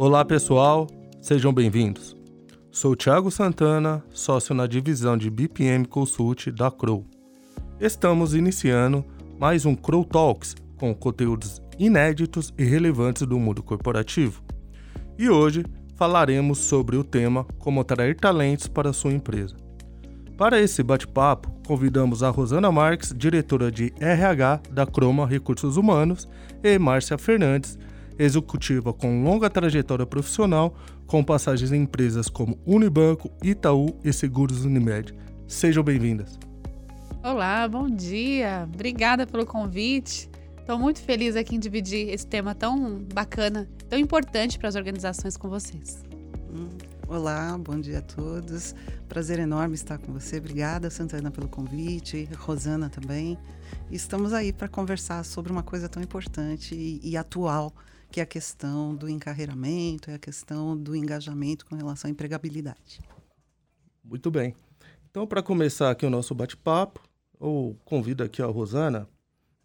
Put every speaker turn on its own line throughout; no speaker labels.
Olá pessoal, sejam bem-vindos. Sou Thiago Santana, sócio na divisão de BPM Consult da Crow. Estamos iniciando mais um Crow Talks com conteúdos inéditos e relevantes do mundo corporativo. E hoje falaremos sobre o tema como atrair talentos para sua empresa. Para esse bate-papo, convidamos a Rosana Marques, diretora de RH da Croma Recursos Humanos, e Márcia Fernandes, executiva com longa trajetória profissional, com passagens em empresas como Unibanco, Itaú e Seguros Unimed. Sejam bem-vindas.
Olá, bom dia. Obrigada pelo convite. Estou muito feliz aqui em dividir esse tema tão bacana, tão importante para as organizações com vocês.
Hum, olá, bom dia a todos. Prazer enorme estar com você. Obrigada, Santana, pelo convite, Rosana também. estamos aí para conversar sobre uma coisa tão importante e, e atual que é a questão do encarreiramento, é a questão do engajamento com relação à empregabilidade.
Muito bem. Então, para começar aqui o nosso bate-papo, eu convido aqui a Rosana,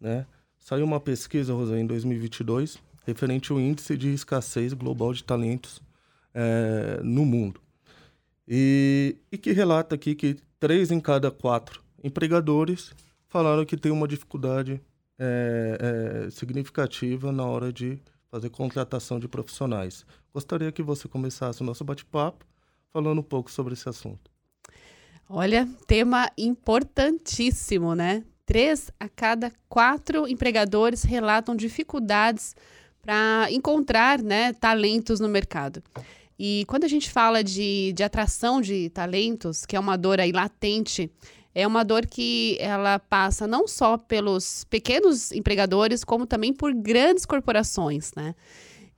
né? Saiu uma pesquisa, Rosana, em 2022, referente ao índice de escassez global de talentos é, no mundo. E, e que relata aqui que três em cada quatro empregadores falaram que tem uma dificuldade é, é, significativa na hora de fazer contratação de profissionais. Gostaria que você começasse o nosso bate-papo falando um pouco sobre esse assunto.
Olha, tema importantíssimo, né? Três a cada quatro empregadores relatam dificuldades para encontrar né, talentos no mercado. E quando a gente fala de, de atração de talentos, que é uma dor aí latente é uma dor que ela passa não só pelos pequenos empregadores, como também por grandes corporações, né?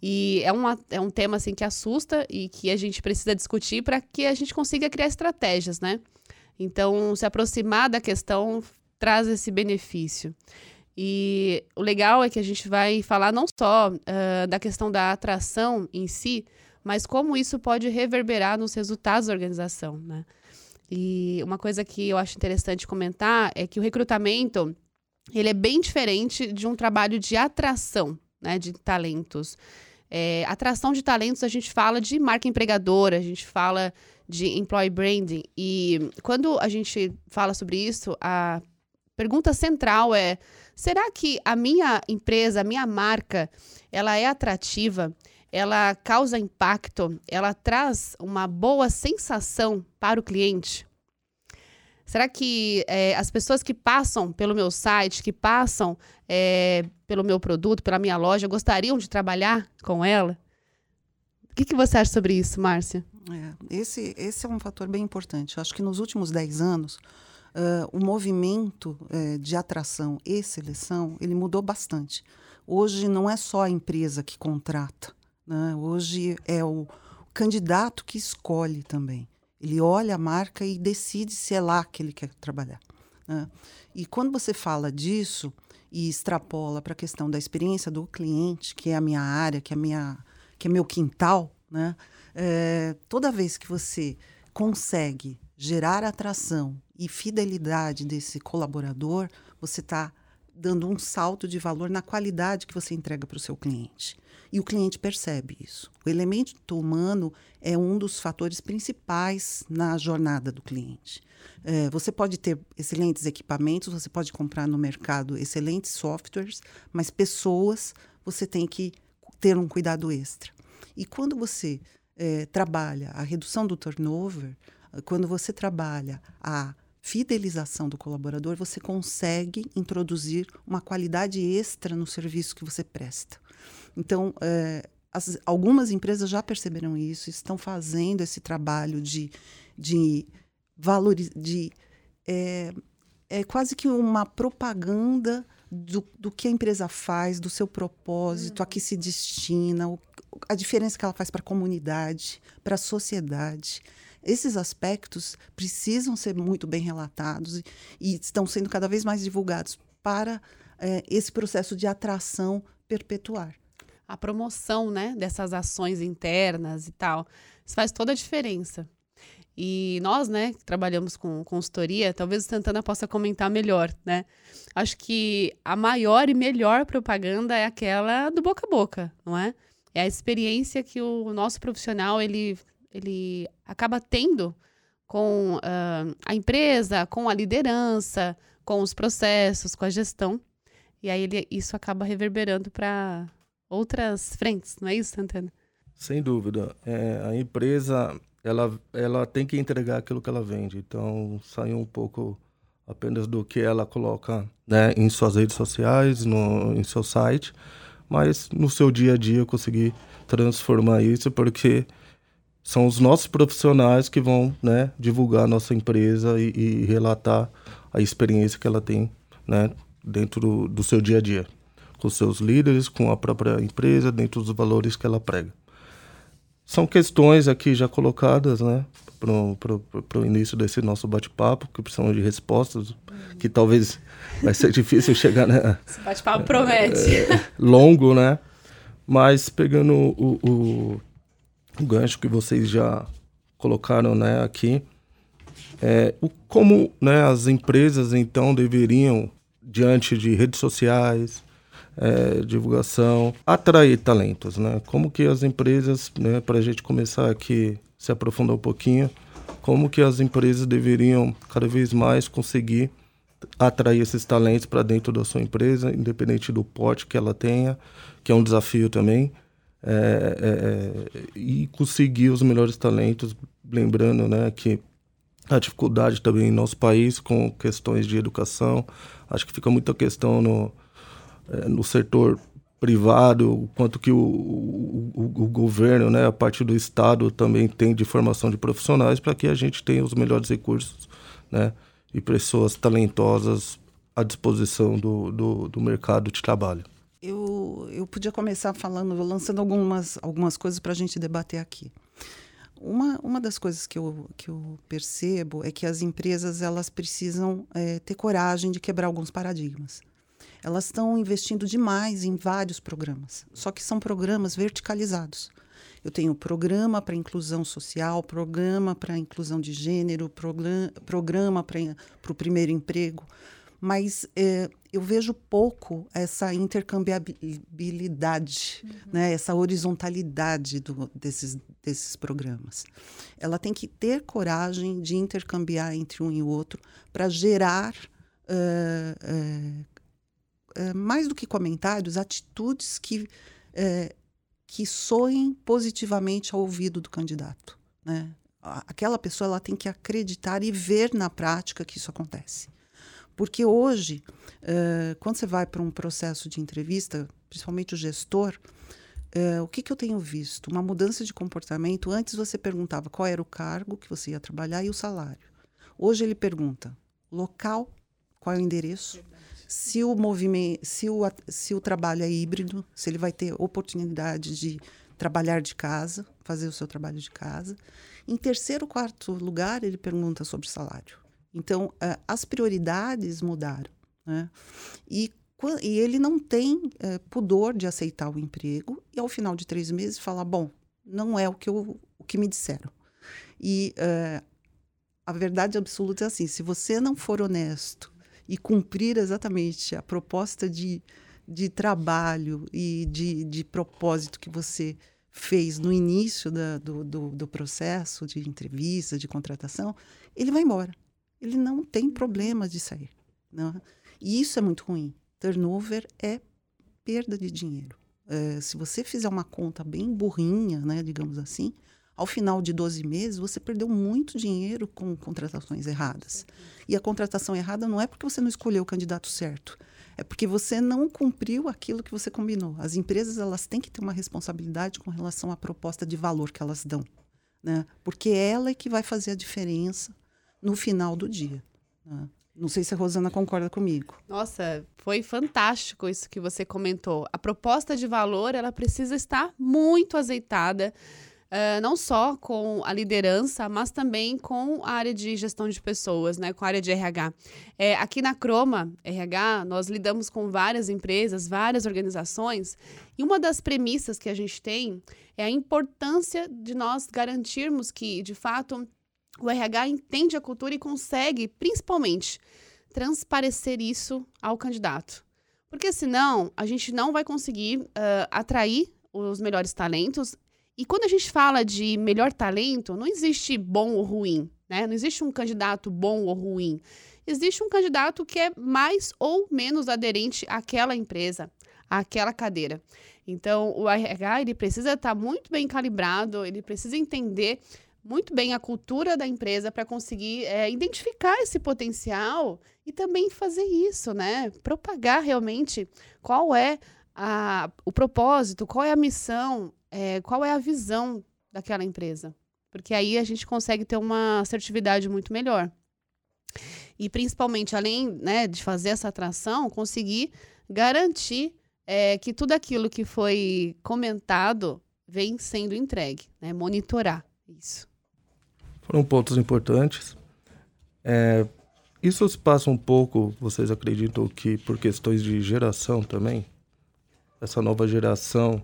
E é, uma, é um tema assim que assusta e que a gente precisa discutir para que a gente consiga criar estratégias, né? Então, se aproximar da questão traz esse benefício. E o legal é que a gente vai falar não só uh, da questão da atração em si, mas como isso pode reverberar nos resultados da organização, né? E uma coisa que eu acho interessante comentar é que o recrutamento ele é bem diferente de um trabalho de atração né, de talentos. É, atração de talentos, a gente fala de marca empregadora, a gente fala de employee branding. E quando a gente fala sobre isso, a pergunta central é: será que a minha empresa, a minha marca, ela é atrativa? Ela causa impacto, ela traz uma boa sensação para o cliente? Será que é, as pessoas que passam pelo meu site, que passam é, pelo meu produto, pela minha loja, gostariam de trabalhar com ela? O que, que você acha sobre isso, Márcia?
É, esse, esse é um fator bem importante. Eu acho que nos últimos 10 anos, uh, o movimento uh, de atração e seleção, ele mudou bastante. Hoje não é só a empresa que contrata, né? Hoje é o candidato que escolhe também. Ele olha a marca e decide se é lá que ele quer trabalhar. Né? E quando você fala disso e extrapola para a questão da experiência do cliente, que é a minha área, que é, minha, que é meu quintal, né? É, toda vez que você consegue gerar atração e fidelidade desse colaborador, você está dando um salto de valor na qualidade que você entrega para o seu cliente. E o cliente percebe isso. O elemento humano é um dos fatores principais na jornada do cliente. É, você pode ter excelentes equipamentos, você pode comprar no mercado excelentes softwares, mas pessoas você tem que ter um cuidado extra. E quando você é, trabalha a redução do turnover, quando você trabalha a fidelização do colaborador, você consegue introduzir uma qualidade extra no serviço que você presta. Então, é, as, algumas empresas já perceberam isso, estão fazendo esse trabalho de, de valoriz, de é, é quase que uma propaganda do, do que a empresa faz, do seu propósito, a que se destina, o, a diferença que ela faz para a comunidade, para a sociedade. Esses aspectos precisam ser muito bem relatados e, e estão sendo cada vez mais divulgados para é, esse processo de atração perpetuar.
A promoção né, dessas ações internas e tal, isso faz toda a diferença. E nós, né, que trabalhamos com consultoria, talvez o Santana possa comentar melhor, né? Acho que a maior e melhor propaganda é aquela do boca a boca, não é? é a experiência que o nosso profissional ele, ele acaba tendo com uh, a empresa, com a liderança, com os processos, com a gestão. E aí ele, isso acaba reverberando para outras frentes, não é isso, Santana?
Sem dúvida. É, a empresa ela, ela tem que entregar aquilo que ela vende. Então, sair um pouco apenas do que ela coloca né, em suas redes sociais, no, em seu site, mas no seu dia a dia conseguir transformar isso, porque são os nossos profissionais que vão né, divulgar a nossa empresa e, e, relatar a experiência que ela tem né, dentro do, do seu dia a dia, com seus líderes, com a própria empresa, dentro dos valores que ela prega. São questões aqui já colocadas, né? Para o início desse nosso bate-papo, que precisam de respostas, que talvez vai ser difícil chegar, né?
Esse bate-papo promete.
É, longo, né? Mas pegando o, o, o, gancho que vocês já colocaram né, aqui, é, o, como né, as empresas então deveriam, diante de redes sociais, é, divulgação, atrair talentos, né? Como que as empresas, né, para a gente começar aqui, se aprofundar um pouquinho, como que as empresas deveriam cada vez mais conseguir atrair esses talentos para dentro da sua empresa, independente do porte que ela tenha, que é um desafio também, é, é, é e conseguir os melhores talentos, lembrando, né, que a dificuldade também em nosso país com questões de educação, acho que fica muita questão no é, no setor privado, quanto que o, o, o, governo, né, a partir do Estado, também tem de formação de profissionais para que a gente tenha os melhores recursos né, e pessoas talentosas à disposição do, do, do mercado de trabalho.
Eu, eu podia começar falando, lançando algumas, algumas coisas para a gente debater aqui. Uma, uma das coisas que eu, que eu percebo é que as empresas elas precisam é, ter coragem de quebrar alguns paradigmas elas estão investindo demais em vários programas, só que são programas verticalizados. Eu tenho programa para inclusão social, programa para inclusão de gênero, programa, para o primeiro emprego, mas é, eu vejo pouco essa intercambiabilidade, uhum. né, essa horizontalidade do, desses, desses programas. Ela tem que ter coragem de intercambiar entre um e outro para gerar uh, uh, é, mais do que comentários, atitudes que, que soem positivamente ao ouvido do candidato. Né? Aquela pessoa ela tem que acreditar e ver na prática que isso acontece. Porque hoje, é, quando você vai para um processo de entrevista, principalmente o gestor, o que, que eu tenho visto? Uma mudança de comportamento. Antes você perguntava qual era o cargo que você ia trabalhar e o salário. Hoje ele pergunta local, qual é o endereço, se o movimento, se o, se o trabalho é híbrido, se ele vai ter oportunidade de trabalhar de casa, fazer o seu trabalho de casa. Em terceiro, quarto lugar, ele pergunta sobre salário. Então, uh, as prioridades mudaram. Né? E, e ele não tem uh, pudor de aceitar o emprego e, ao final de três meses, falar: bom, não é o que, eu, o que me disseram. E uh, a verdade absoluta é assim: se você não for honesto e cumprir exatamente a proposta de, de trabalho e de, de propósito que você fez no início da, do, do, do, processo de entrevista, de contratação, ele vai embora. Ele não tem problema de sair. Não? Né? E isso é muito ruim. Turnover é perda de dinheiro. É, se você fizer uma conta bem burrinha, né, digamos assim, ao final de 12 meses, você perdeu muito dinheiro com contratações erradas. E a contratação errada não é porque você não escolheu o candidato certo, é porque você não cumpriu aquilo que você combinou. As empresas elas têm que ter uma responsabilidade com relação à proposta de valor que elas dão, né? Porque ela é que vai fazer a diferença no final do dia. Né? Não sei se a Rosana concorda comigo.
Nossa, foi fantástico isso que você comentou. A proposta de valor ela precisa estar muito azeitada Uh, não só com a liderança, mas também com a área de gestão de pessoas, né, com a área de RH. É, aqui na Croma RH, nós lidamos com várias empresas, várias organizações, e uma das premissas que a gente tem é a importância de nós garantirmos que, de fato, o RH entende a cultura e consegue, principalmente, transparecer isso ao candidato. Porque senão a gente não vai conseguir uh, atrair os melhores talentos. E quando a gente fala de melhor talento, não existe bom ou ruim, né? Não existe um candidato bom ou ruim. Existe um candidato que é mais ou menos aderente àquela empresa, àquela cadeira. Então, o RH ele precisa estar muito bem calibrado, ele precisa entender muito bem a cultura da empresa para conseguir é, identificar esse potencial e também fazer isso, né? Propagar realmente qual é a, o propósito, qual é a missão, é, qual é a visão daquela empresa. Porque aí a gente consegue ter uma assertividade muito melhor. E principalmente, além né, de fazer essa atração, conseguir garantir é, que tudo aquilo que foi comentado vem sendo entregue, né? monitorar isso.
Foram pontos importantes. É, isso se passa um pouco, vocês acreditam que por questões de geração também? Essa nova geração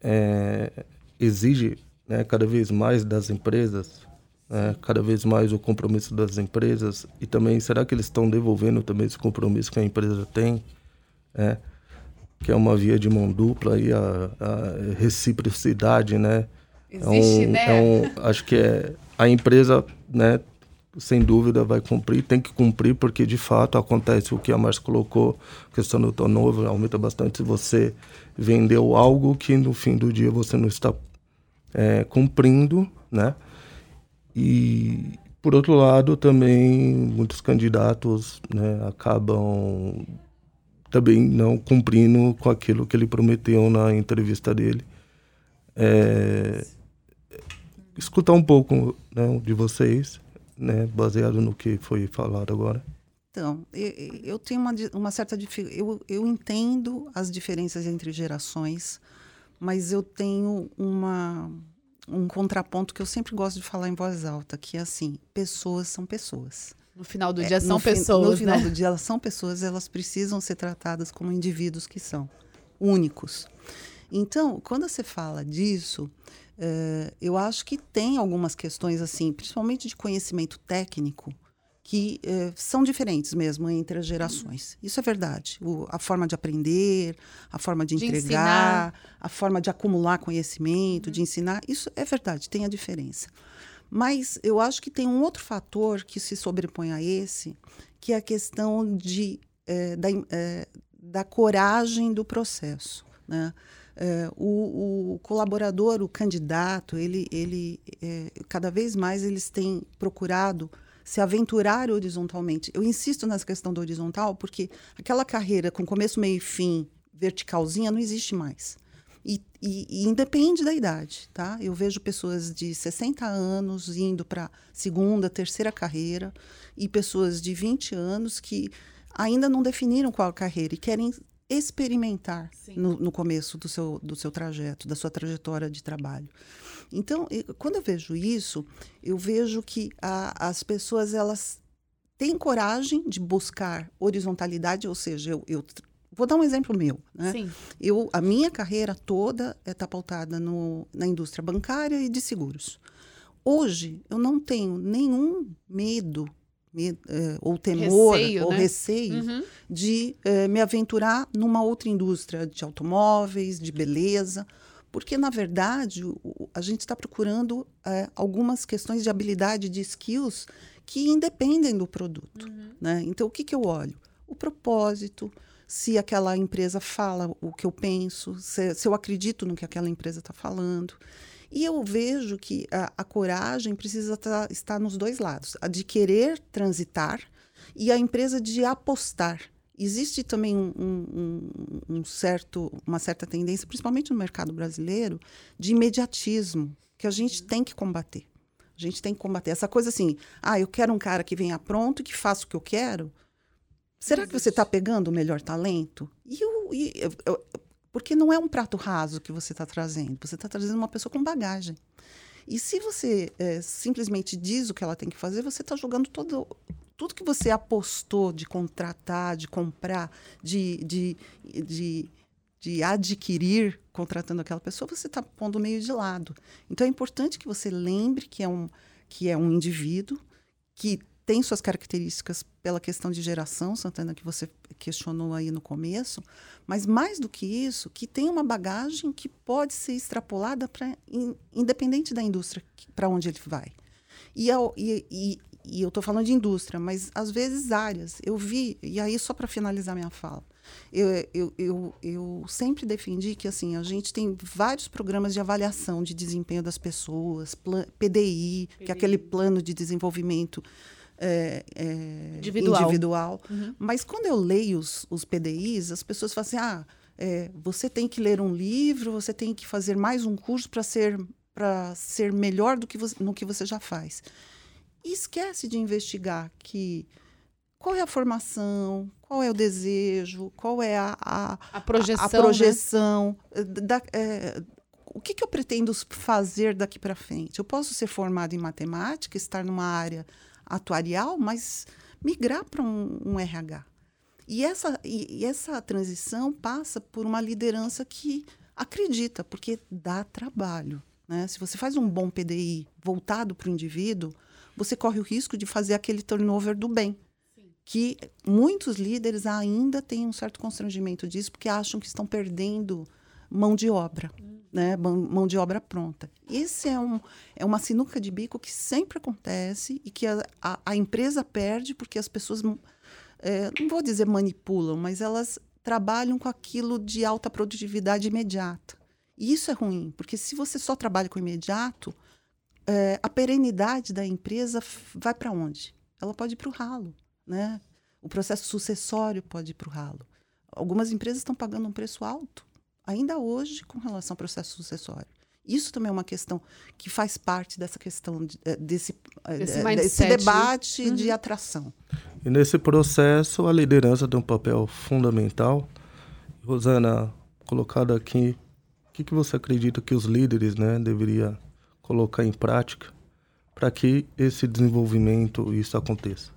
é, exige né, cada vez mais das empresas, né, cada vez mais o compromisso das empresas e também será que eles estão devolvendo também esse compromisso que a empresa tem? É, que é uma via de mão dupla e a, a reciprocidade, né?
Existe,
é um,
né?
É um, acho que é a empresa, né? Sem dúvida vai cumprir, tem que cumprir porque de fato acontece o que a Márcia colocou, questão do turnover aumenta bastante se você vendeu algo que no fim do dia você não está é, cumprindo, né? E por outro lado também muitos candidatos né, acabam também não cumprindo com aquilo que ele prometeu na entrevista dele. É, escutar um pouco né, de vocês, né, baseado no que foi falado agora.
Então, eu, eu tenho uma, uma certa dificuldade. Eu, eu entendo as diferenças entre gerações, mas eu tenho uma, um contraponto que eu sempre gosto de falar em voz alta, que é assim: pessoas são pessoas.
No final do é, dia são pessoas,
No final
né?
do dia elas são pessoas, elas precisam ser tratadas como indivíduos que são únicos. Então, quando você fala disso, uh, eu acho que tem algumas questões assim, principalmente de conhecimento técnico, que uh, são diferentes mesmo entre as gerações. Isso é verdade. O, a forma de aprender, a forma de, de entregar, ensinar. a forma de acumular conhecimento, uhum. de ensinar, isso é verdade, tem a diferença. Mas eu acho que tem um outro fator que se sobrepõe a esse, que é a questão de, é, da, da coragem do processo. Né? É, o, o, colaborador, o candidato, ele, ele cada vez mais eles têm procurado se aventurar horizontalmente. Eu insisto nessa questão do horizontal porque aquela carreira com começo, meio e fim verticalzinha não existe mais. E, e, e, independe da idade, tá? Eu vejo pessoas de 60 anos indo para segunda, terceira carreira e pessoas de 20 anos que ainda não definiram qual carreira e querem experimentar no, no, começo do seu, do seu trajeto, da sua trajetória de trabalho. Então, eu, quando eu vejo isso, eu vejo que a, as pessoas elas têm coragem de buscar horizontalidade, ou seja, eu, eu Vou dar um exemplo meu. Né? Sim. Eu, a minha carreira toda está pautada no, na indústria bancária e de seguros. Hoje, eu não tenho nenhum medo, medo eh, ou temor
receio,
ou
né?
receio
uhum.
de eh, me aventurar numa outra indústria de automóveis, de beleza, porque, na verdade, o, a gente está procurando eh, algumas questões de habilidade, de skills, que independem do produto. Uhum. Né? Então, o que, que eu olho? O propósito, se aquela empresa fala o que eu penso, se, se eu acredito no que aquela empresa está falando. E eu vejo que a, a coragem precisa tá, estar nos dois lados: a de querer transitar e a empresa de apostar. Existe também um, um, um certo, uma certa tendência, principalmente no mercado brasileiro, de imediatismo, que a gente tem que combater. A gente tem que combater essa coisa assim: ah, eu quero um cara que venha pronto e que faça o que eu quero. Será que você está pegando o melhor talento? E, e eu, eu, porque não é um prato raso que você está trazendo, você está trazendo uma pessoa com bagagem. E se você é, simplesmente diz o que ela tem que fazer, você está jogando todo, tudo que você apostou de contratar, de comprar, de, de, de, de adquirir contratando aquela pessoa, você está pondo meio de lado. Então é importante que você lembre que é um, que é um indivíduo que tem suas características pela questão de geração, Santana, que você questionou aí no começo, mas mais do que isso, que tem uma bagagem que pode ser extrapolada para independente da indústria para onde ele vai. E, e, e, e eu estou falando de indústria, mas às vezes áreas. Eu vi, e aí só para finalizar minha fala, eu, eu, eu, eu, sempre defendi que assim a gente tem vários programas de avaliação de desempenho das pessoas, PDI, PDI. que é aquele plano de desenvolvimento é, é, individual. individual. Uhum. Mas quando eu leio os, os PDIs, as pessoas falam assim: ah, é, você tem que ler um livro, você tem que fazer mais um curso para ser, ser melhor do que você, no que você já faz. E esquece de investigar que qual é a formação, qual é o desejo, qual é a, a,
a projeção. A, a
projeção né? da, é, o que, que, eu pretendo fazer daqui para frente? Eu posso ser formado em matemática, estar numa área atuarial, mas migrar para um, um, RH. E essa, e, e essa transição passa por uma liderança que acredita, porque dá trabalho. Né? Se você faz um bom PDI voltado para o indivíduo, você corre o risco de fazer aquele turnover do bem. Sim. Que muitos líderes ainda têm um certo constrangimento disso, porque acham que estão perdendo mão de obra. Hum né, mão de obra pronta. Esse é, um, é uma sinuca de bico que sempre acontece e que a, a, a empresa perde porque as pessoas, é, não vou dizer manipulam, mas elas trabalham com aquilo de alta produtividade imediata. E isso é ruim, porque se você só trabalha com imediato, é, a perenidade da empresa vai para onde? Ela pode ir para o ralo. Né? O processo sucessório pode ir para o ralo. Algumas empresas estão pagando um preço alto ainda hoje com relação ao processo sucessório. Isso também é uma questão que faz parte dessa questão de, eh, desse, eh, desse, desse né? debate uhum. de atração.
E nesse processo, a liderança tem um papel fundamental. Rosana, colocado aqui, o que, que você acredita que os líderes né, deveriam colocar em prática para que esse desenvolvimento isso aconteça?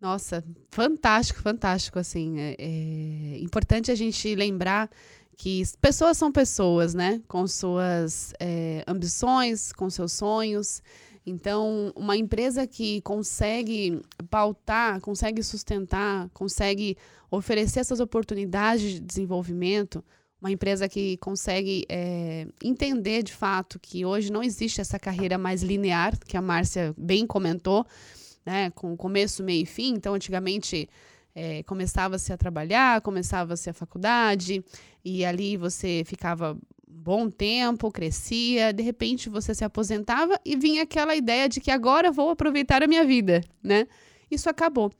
Nossa, fantástico, fantástico. Assim, é, é importante a gente lembrar que pessoas são pessoas, né? Com suas é, ambições, com seus sonhos. Então, uma empresa que consegue pautar, consegue sustentar, consegue oferecer essas oportunidades de desenvolvimento, uma empresa que consegue é, entender de fato que hoje não existe essa carreira mais linear, que a Márcia bem comentou, né? Com começo, meio e fim. Então, antigamente é, começava-se a trabalhar, começava-se a faculdade, e ali você ficava bom tempo, crescia, de repente você se aposentava e vinha aquela ideia de que agora vou aproveitar a minha vida, né? Isso acabou.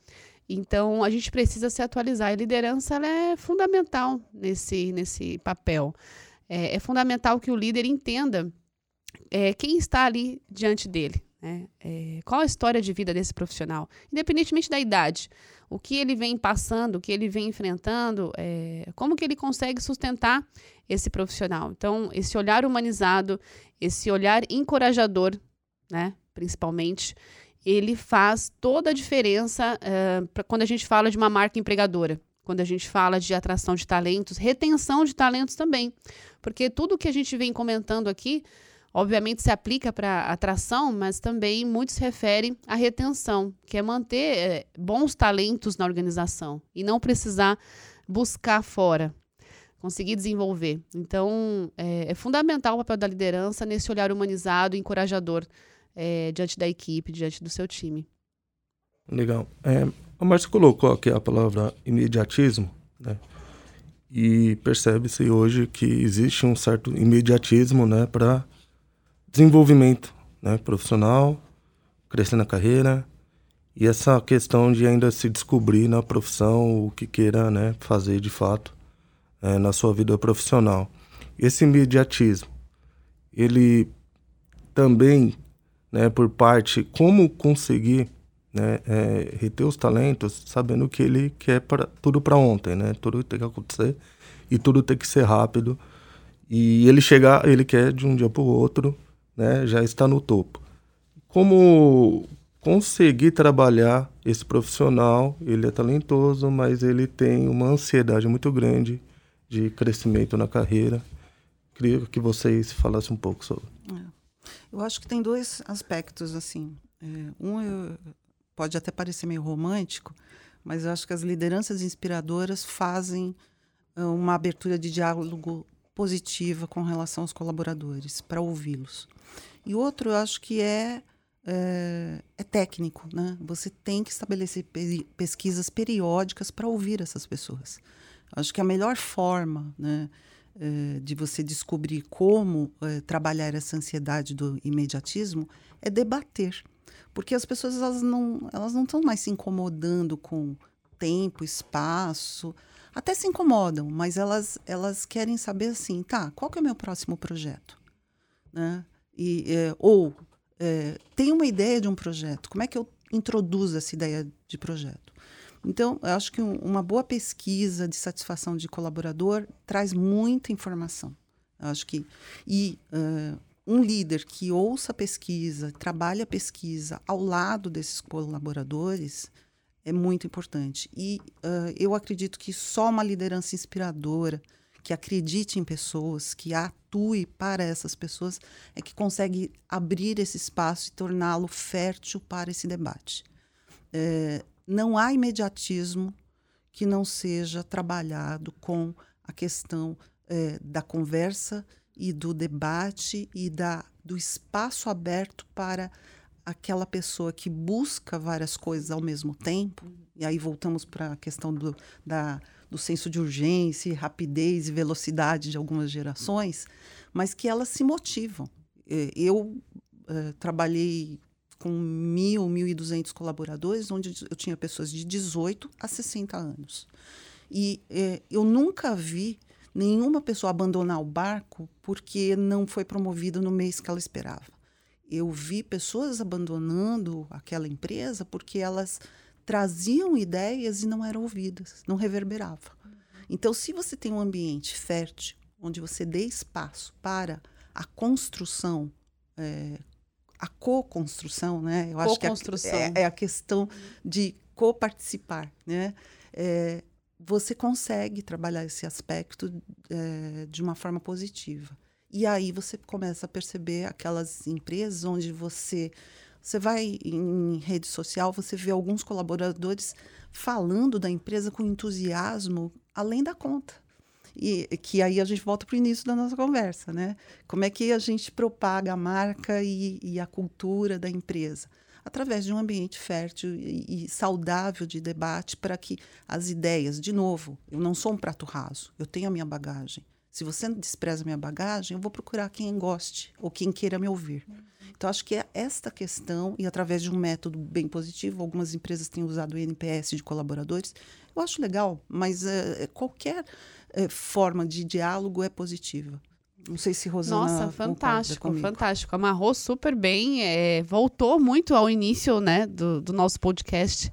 Então a gente precisa se atualizar. A liderança é fundamental nesse, nesse papel. É, é, fundamental que o líder entenda é, quem está ali diante dele. Né? É, qual a história de vida desse profissional, independentemente da idade o que ele vem passando, o que ele vem enfrentando, é, como que ele consegue sustentar esse profissional. Então, esse olhar humanizado, esse olhar encorajador, né, principalmente, ele faz toda a diferença é, pra quando a gente fala de uma marca empregadora, quando a gente fala de atração de talentos, retenção de talentos também, porque tudo que a gente vem comentando aqui obviamente se aplica para atração, mas também muitos referem à retenção, que é manter é, bons talentos na organização e não precisar buscar fora, conseguir desenvolver. Então, é, é fundamental o papel da liderança nesse olhar humanizado e encorajador é, diante da equipe, diante do seu time.
Legal. É, a Márcia colocou aqui a palavra imediatismo, né? E percebe-se hoje que existe um certo imediatismo, né, para desenvolvimento né, profissional, crescer na carreira e essa questão de ainda se descobrir na profissão o que queira né, fazer de fato é, na sua vida profissional. Esse imediatismo, ele também, né, por parte, como conseguir né, é, reter os talentos, sabendo que ele quer pra, tudo para ontem, né? Tudo tem que acontecer e tudo tem que ser rápido. E ele chegar, ele quer de um dia para o outro né, já está no topo. Como conseguir trabalhar esse profissional, ele é talentoso, mas ele tem uma ansiedade muito grande de crescimento na carreira. Queria que vocês falassem um pouco sobre.
É. Eu acho que tem dois aspectos assim. É, um, eu, pode até parecer meio romântico, mas eu acho que as lideranças inspiradoras fazem uh, uma abertura de diálogo positiva com relação aos colaboradores, para ouvi-los. E outro, eu acho que é, é, é técnico, né? Você tem que estabelecer pe pesquisas periódicas para ouvir essas pessoas. Acho que a melhor forma, né? É, de você descobrir como é, trabalhar essa ansiedade do imediatismo é debater porque as pessoas elas não elas não estão mais se incomodando com tempo espaço até se incomodam mas elas elas querem saber assim tá qual que é o meu próximo projeto né e é, ou é, tem uma ideia de um projeto como é que eu introduzo essa ideia de projeto então, eu acho que um, uma boa pesquisa de satisfação de colaborador traz muita informação. Eu acho que. E uh, um líder que ouça a pesquisa, trabalhe a pesquisa ao lado desses colaboradores é muito importante. E uh, eu acredito que só uma liderança inspiradora, que acredite em pessoas, que atue para essas pessoas, é que consegue abrir esse espaço e torná-lo fértil para esse debate. É, não há imediatismo que não seja trabalhado com a questão é, da conversa e do debate e da, do espaço aberto para aquela pessoa que busca várias coisas ao mesmo tempo, e aí voltamos para a questão do, da, do senso de urgência, rapidez e velocidade de algumas gerações, mas que elas se motivam. Eu uh, trabalhei com mil, mil e duzentos colaboradores, onde eu tinha pessoas de 18 a 60 anos. E é, eu nunca vi nenhuma pessoa abandonar o barco porque não foi promovida no mês que ela esperava. Eu vi pessoas abandonando aquela empresa porque elas traziam ideias e não eram ouvidas, não reverberava. Então, se você tem um ambiente fértil, onde você dê espaço para a construção é, a co-construção, né?
Eu acho que é,
é, a questão de co-participar, né? É, você consegue trabalhar esse aspecto é, de uma forma positiva. E aí você começa a perceber aquelas empresas onde você você vai em rede social, você vê alguns colaboradores falando da empresa com entusiasmo além da conta. E que aí a gente volta para o início da nossa conversa, né? Como é que a gente propaga a marca e, e a cultura da empresa? Através de um ambiente fértil e, e saudável de debate para que as ideias, de novo, eu não sou um prato raso, eu tenho a minha bagagem. Se você despreza minha bagagem, eu vou procurar quem goste ou quem queira me ouvir. Então, acho que é esta questão, e através de um método bem positivo, algumas empresas têm usado o NPS de colaboradores, eu acho legal, mas uh, qualquer é, forma de diálogo é positiva. Não sei se Rosana.
Nossa, fantástico, fantástico. Amarrou super bem, é, voltou muito ao início né, do, do nosso podcast.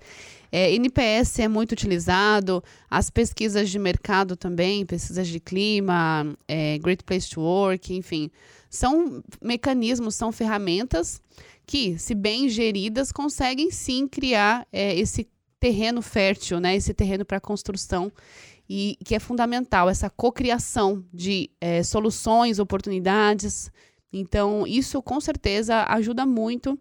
É, NPS é muito utilizado, as pesquisas de mercado também, pesquisas de clima, é, Great Place to Work, enfim, são mecanismos, são ferramentas que, se bem geridas, conseguem sim criar é, esse terreno fértil, né, esse terreno para construção e que é fundamental essa cocriação de é, soluções, oportunidades. Então, isso com certeza ajuda muito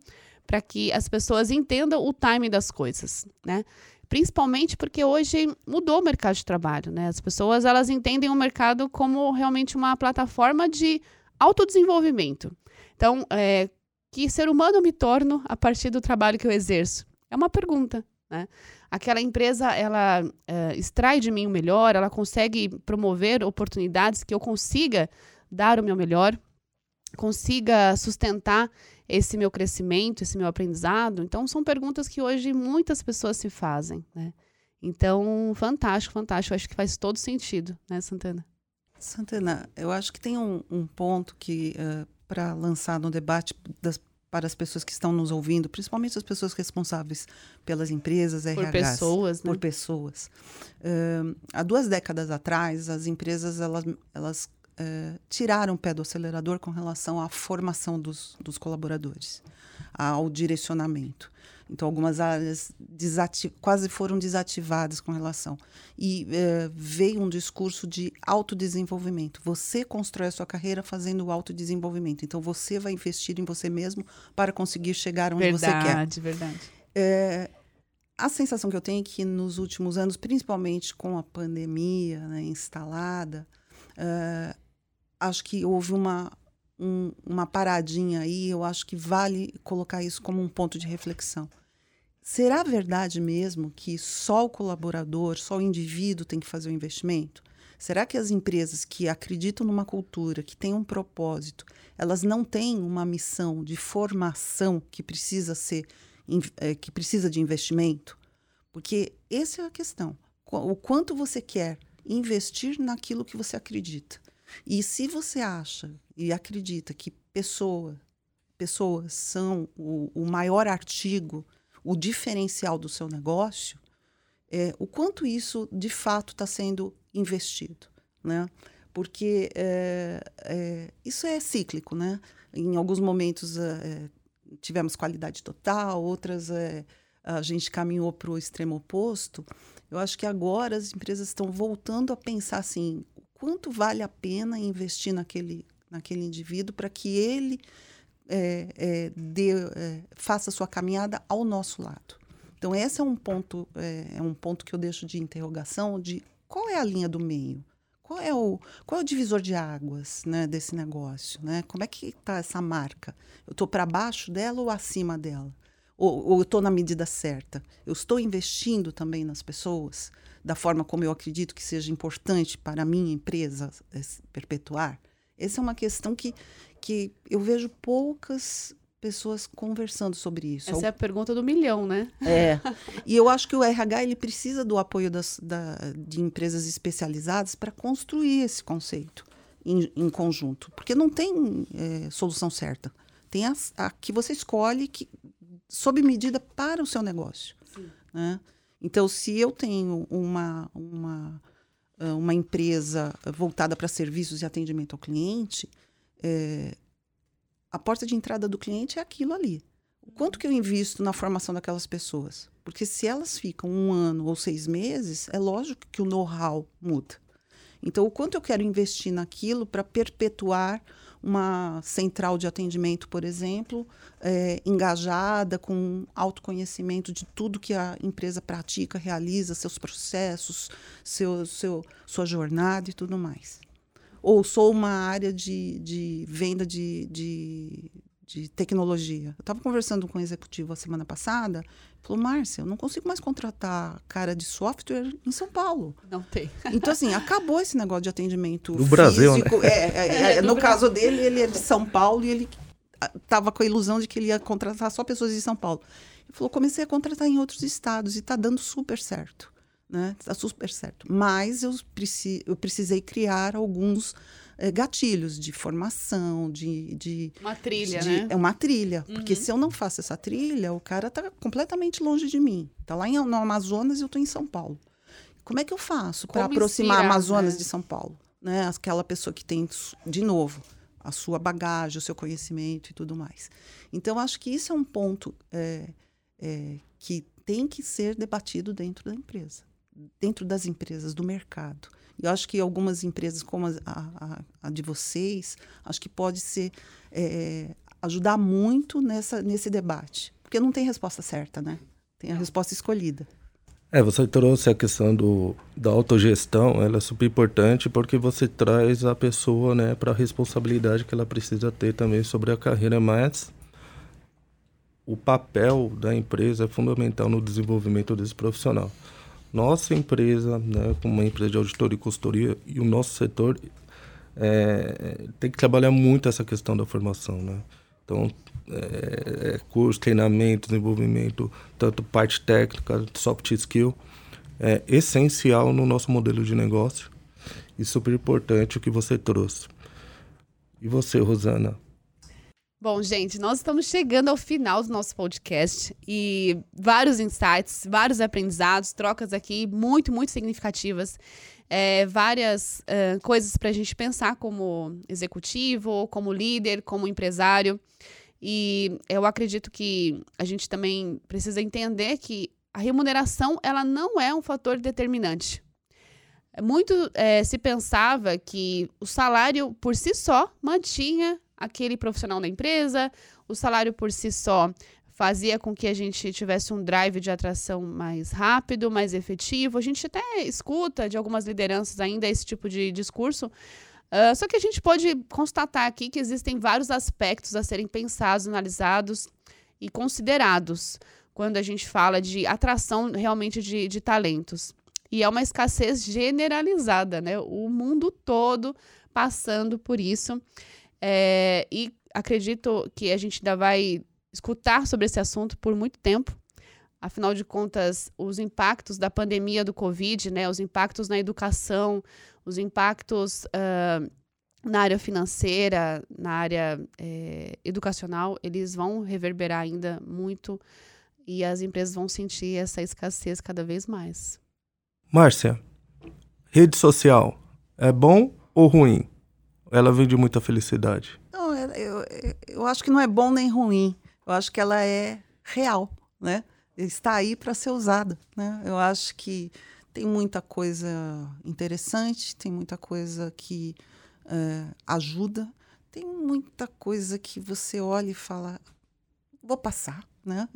para que as pessoas entendam o time das coisas, né? Principalmente porque hoje mudou o mercado de trabalho, né? As pessoas elas entendem o mercado como realmente uma plataforma de autodesenvolvimento. Então, é, que ser humano me torno a partir do trabalho que eu exerço? É uma pergunta, né? aquela empresa ela uh, extrai de mim o melhor, ela consegue promover oportunidades que eu consiga dar o meu melhor, consiga sustentar esse meu crescimento, esse meu aprendizado. Então, são perguntas que hoje muitas pessoas se fazem, né? Então, fantástico, fantástico. Acho que faz todo sentido, né, Santana?
Santana, eu acho que tem um, um ponto que, uh, para lançar no debate das para as pessoas que estão nos ouvindo, principalmente as pessoas responsáveis pelas empresas,
por RHs, pessoas,
né? por pessoas. Uh, há duas décadas atrás, as empresas elas, elas uh, tiraram o pé do acelerador com relação à formação dos, dos colaboradores, ao direcionamento. Então, algumas áreas quase foram desativadas com relação. E é, veio um discurso de autodesenvolvimento. Você constrói a sua carreira fazendo o autodesenvolvimento. Então, você vai investir em você mesmo para conseguir chegar onde
verdade,
você quer.
Verdade, verdade.
É, a sensação que eu tenho é que nos últimos anos, principalmente com a pandemia né, instalada, é, acho que houve uma, um, uma paradinha aí. Eu acho que vale colocar isso como um ponto de reflexão. Será verdade mesmo que só o colaborador, só o indivíduo tem que fazer o investimento? Será que as empresas que acreditam numa cultura, que têm um propósito, elas não têm uma missão de formação que precisa ser é, que precisa de investimento? Porque essa é a questão. O quanto você quer investir naquilo que você acredita. E se você acha e acredita que pessoa, pessoas são o, o maior artigo, o diferencial do seu negócio, é, o quanto isso de fato está sendo investido, né? Porque é, é, isso é cíclico, né? Em alguns momentos é, tivemos qualidade total, outras é, a gente caminhou para o extremo oposto. Eu acho que agora as empresas estão voltando a pensar assim, quanto vale a pena investir naquele, naquele indivíduo para que ele é, é, dê, é, faça sua caminhada ao nosso lado. Então esse é um ponto é, é um ponto que eu deixo de interrogação de qual é a linha do meio, qual é o qual é o divisor de águas, né, desse negócio, né? Como é que está essa marca? Eu estou para baixo dela ou acima dela? Ou, ou eu estou na medida certa? Eu estou investindo também nas pessoas da forma como eu acredito que seja importante para a minha empresa eh, perpetuar? Essa é uma questão que, que eu vejo poucas pessoas conversando sobre isso.
Essa é a pergunta do milhão, né?
É. E eu acho que o RH ele precisa do apoio das, da, de empresas especializadas para construir esse conceito em, em, conjunto. Porque não tem é, solução certa. Tem a, a, que você escolhe que, sob medida para o seu negócio. Sim. Né? Então, se eu tenho uma, uma, uma empresa voltada para serviços e atendimento ao cliente, é, a porta de entrada do cliente é aquilo ali. O quanto que eu invisto na formação daquelas pessoas? Porque se elas ficam um ano ou seis meses, é lógico que o know-how muda. Então, o quanto eu quero investir naquilo para perpetuar uma central de atendimento, por exemplo, é, engajada, com autoconhecimento de tudo que a empresa pratica, realiza, seus processos, seu, seu, sua jornada e tudo mais. Ou sou uma área de, de venda de, de, de tecnologia. Eu estava conversando com um executivo a semana passada, falou, Márcia, eu não consigo mais contratar cara de software em São Paulo.
Não tem.
Então, assim, acabou esse negócio de atendimento
no
físico.
Brasil, né?
É, é, é, é no Brasil. caso dele, ele é de São Paulo e ele estava com a ilusão de que ele ia contratar só pessoas de São Paulo. Ele falou, comecei a contratar em outros estados e está dando super certo. Né? Está super certo. Mas eu, preci eu precisei criar alguns gatilhos de formação, de, de
uma trilha,
de,
né?
É uma trilha, uhum. porque se eu não faço essa trilha, o cara está completamente longe de mim. Está lá em, no Amazonas e eu estou em São Paulo. Como é que eu faço para aproximar inspirar, Amazonas né? de São Paulo? Né? Aquela pessoa que tem, de novo, a sua bagagem, o seu conhecimento e tudo mais. Então, acho que isso é um ponto é, é, que tem que ser debatido dentro da empresa, dentro das empresas, do mercado. Eu acho que algumas empresas, como a, a, a de vocês, acho que pode ser é, ajudar muito nessa, nesse debate. Porque não tem resposta certa, né? Tem a resposta escolhida.
É, você trouxe a questão do, da autogestão, ela é super importante porque você traz a pessoa né, para a responsabilidade que ela precisa ter também sobre a carreira, mas o papel da empresa é fundamental no desenvolvimento desse profissional. Nossa empresa, né, como uma empresa de auditoria e consultoria, e o nosso setor é, tem que trabalhar muito essa questão da formação. Né? Então, é, é curso, treinamento, desenvolvimento, tanto parte técnica, soft skill, é essencial no nosso modelo de negócio e super importante o que você trouxe. E você, Rosana?
Bom, gente, nós estamos chegando ao final do nosso podcast e vários insights, vários aprendizados, trocas aqui muito, muito significativas. É, várias uh, coisas para a gente pensar como executivo, como líder, como empresário. E eu acredito que a gente também precisa entender que a remuneração ela não é um fator determinante. Muito é, se pensava que o salário por si só mantinha aquele profissional na empresa, o salário por si só fazia com que a gente tivesse um drive de atração mais rápido, mais efetivo. A gente até escuta de algumas lideranças ainda esse tipo de discurso. Uh, só que a gente pode constatar aqui que existem vários aspectos a serem pensados, analisados e considerados quando a gente fala de atração realmente de, de talentos. E é uma escassez generalizada, né? O mundo todo passando por isso. É, e acredito que a gente ainda vai escutar sobre esse assunto por muito tempo. Afinal de contas, os impactos da pandemia do Covid, né, os impactos na educação, os impactos uh, na área financeira, na área é, educacional, eles vão reverberar ainda muito e as empresas vão sentir essa escassez cada vez mais.
Márcia, rede social é bom ou ruim? Ela vende muita felicidade.
Não, eu, eu acho que não é bom nem ruim. Eu acho que ela é real, né? Está aí para ser usada, né? Eu acho que tem muita coisa interessante, tem muita coisa que é, ajuda, tem muita coisa que você olha e fala, vou passar, né?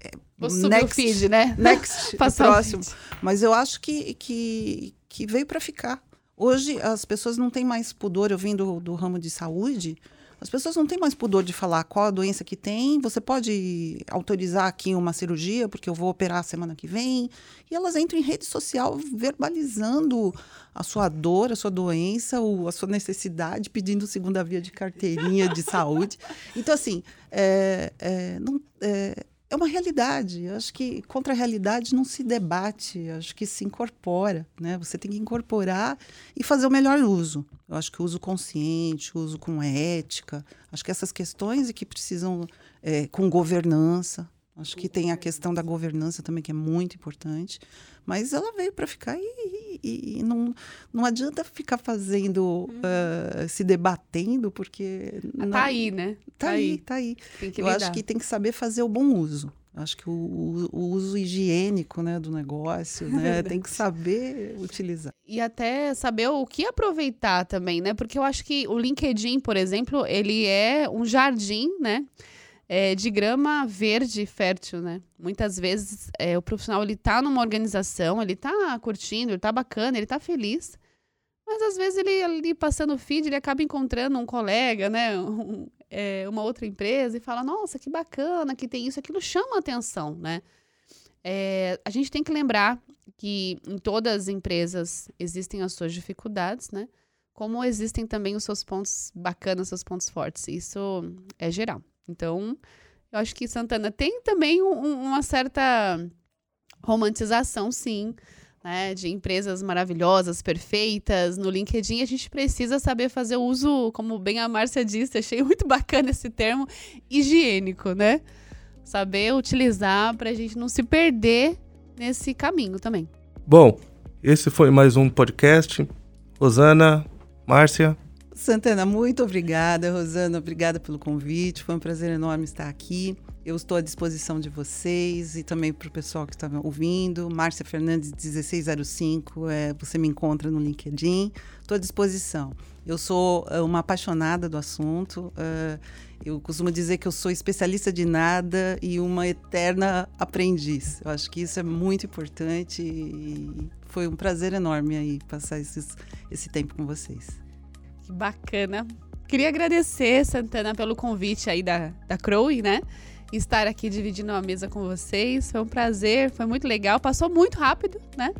É, vou subir next, o feed, né?
Next, próximo. Mas eu acho que, que, que veio para ficar. Hoje as pessoas não têm mais pudor, eu vim do, do ramo de saúde, as pessoas não têm mais pudor de falar qual a doença que tem. Você pode autorizar aqui uma cirurgia, porque eu vou operar semana que vem. E elas entram em rede social verbalizando a sua dor, a sua doença, a sua necessidade, pedindo segunda via de carteirinha de saúde. Então, assim, é, é, não, é, é uma realidade. Eu acho que contra a realidade não se debate, eu acho que se incorpora, né? Você tem que incorporar e fazer o melhor uso. Eu acho que o uso consciente, o uso com ética, acho que essas questões que precisam é, com governança. Acho que tem a questão da governança também que é muito importante, mas ela veio para ficar e, e, e, não, não adianta ficar fazendo, uh, se debatendo, porque.
Ah, tá aí, né?
Tá, tá aí, aí, tá aí. Eu lidar. acho que tem que saber fazer o bom uso. Acho que o, o, o, uso higiênico né, do negócio, né? tem que saber utilizar.
E até saber o que aproveitar também, né? Porque eu acho que o LinkedIn, por exemplo, ele é um jardim, né? É, de grama verde fértil, né? Muitas vezes é, o profissional ele tá numa organização, ele tá curtindo, ele tá bacana, ele tá feliz, mas às vezes ele ali passando o feed, ele acaba encontrando um colega, né? Um, é, uma outra empresa e fala, nossa, que bacana que tem isso, aquilo chama atenção, né? É, a gente tem que lembrar que em todas as empresas existem as suas dificuldades, né? Como existem também os seus pontos bacanas, os seus pontos fortes. Isso é geral. Então, eu acho que Santana tem também um, uma certa romantização, sim, né, de empresas maravilhosas, perfeitas. No LinkedIn, a gente precisa saber fazer uso, como bem a Márcia disse, achei muito bacana esse termo, higiênico, né? Saber utilizar para a gente não se perder nesse caminho também.
Bom, esse foi mais um podcast. Rosana, Márcia.
Santana, muito obrigada. Rosana, obrigada pelo convite. Foi um prazer enorme estar aqui. Eu estou à disposição de vocês e também para o pessoal que está ouvindo. Márcia Fernandes, 1605, é, você me encontra no LinkedIn. Estou à disposição. Eu sou é, uma apaixonada do assunto. É, eu costumo dizer que eu sou especialista de nada e uma eterna aprendiz. Eu acho que isso é muito importante e foi um prazer enorme aí passar esses, esse tempo com vocês.
Que bacana. Queria agradecer, Santana, pelo convite aí da, da Crowe, né? estar aqui dividindo a mesa com vocês. Foi um prazer, foi muito legal, passou muito rápido, né?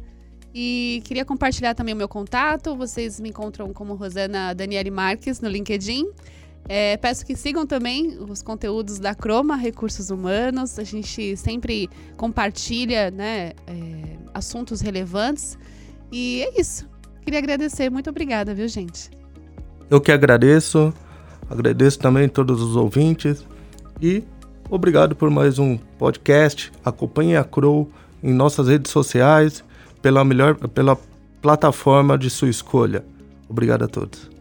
E queria compartilhar também o meu contato. Vocês me encontram como Rosana Daniele Marques no LinkedIn. É, peço que sigam também os conteúdos da Croma Recursos Humanos. A gente sempre compartilha né, é, assuntos relevantes. E é isso. Queria agradecer. Muito obrigada, viu, gente?
Eu que agradeço. Agradeço também todos os ouvintes. E Obrigado por mais um podcast. Acompanhe a Crow em nossas redes sociais pela melhor pela plataforma de sua escolha. Obrigado a todos.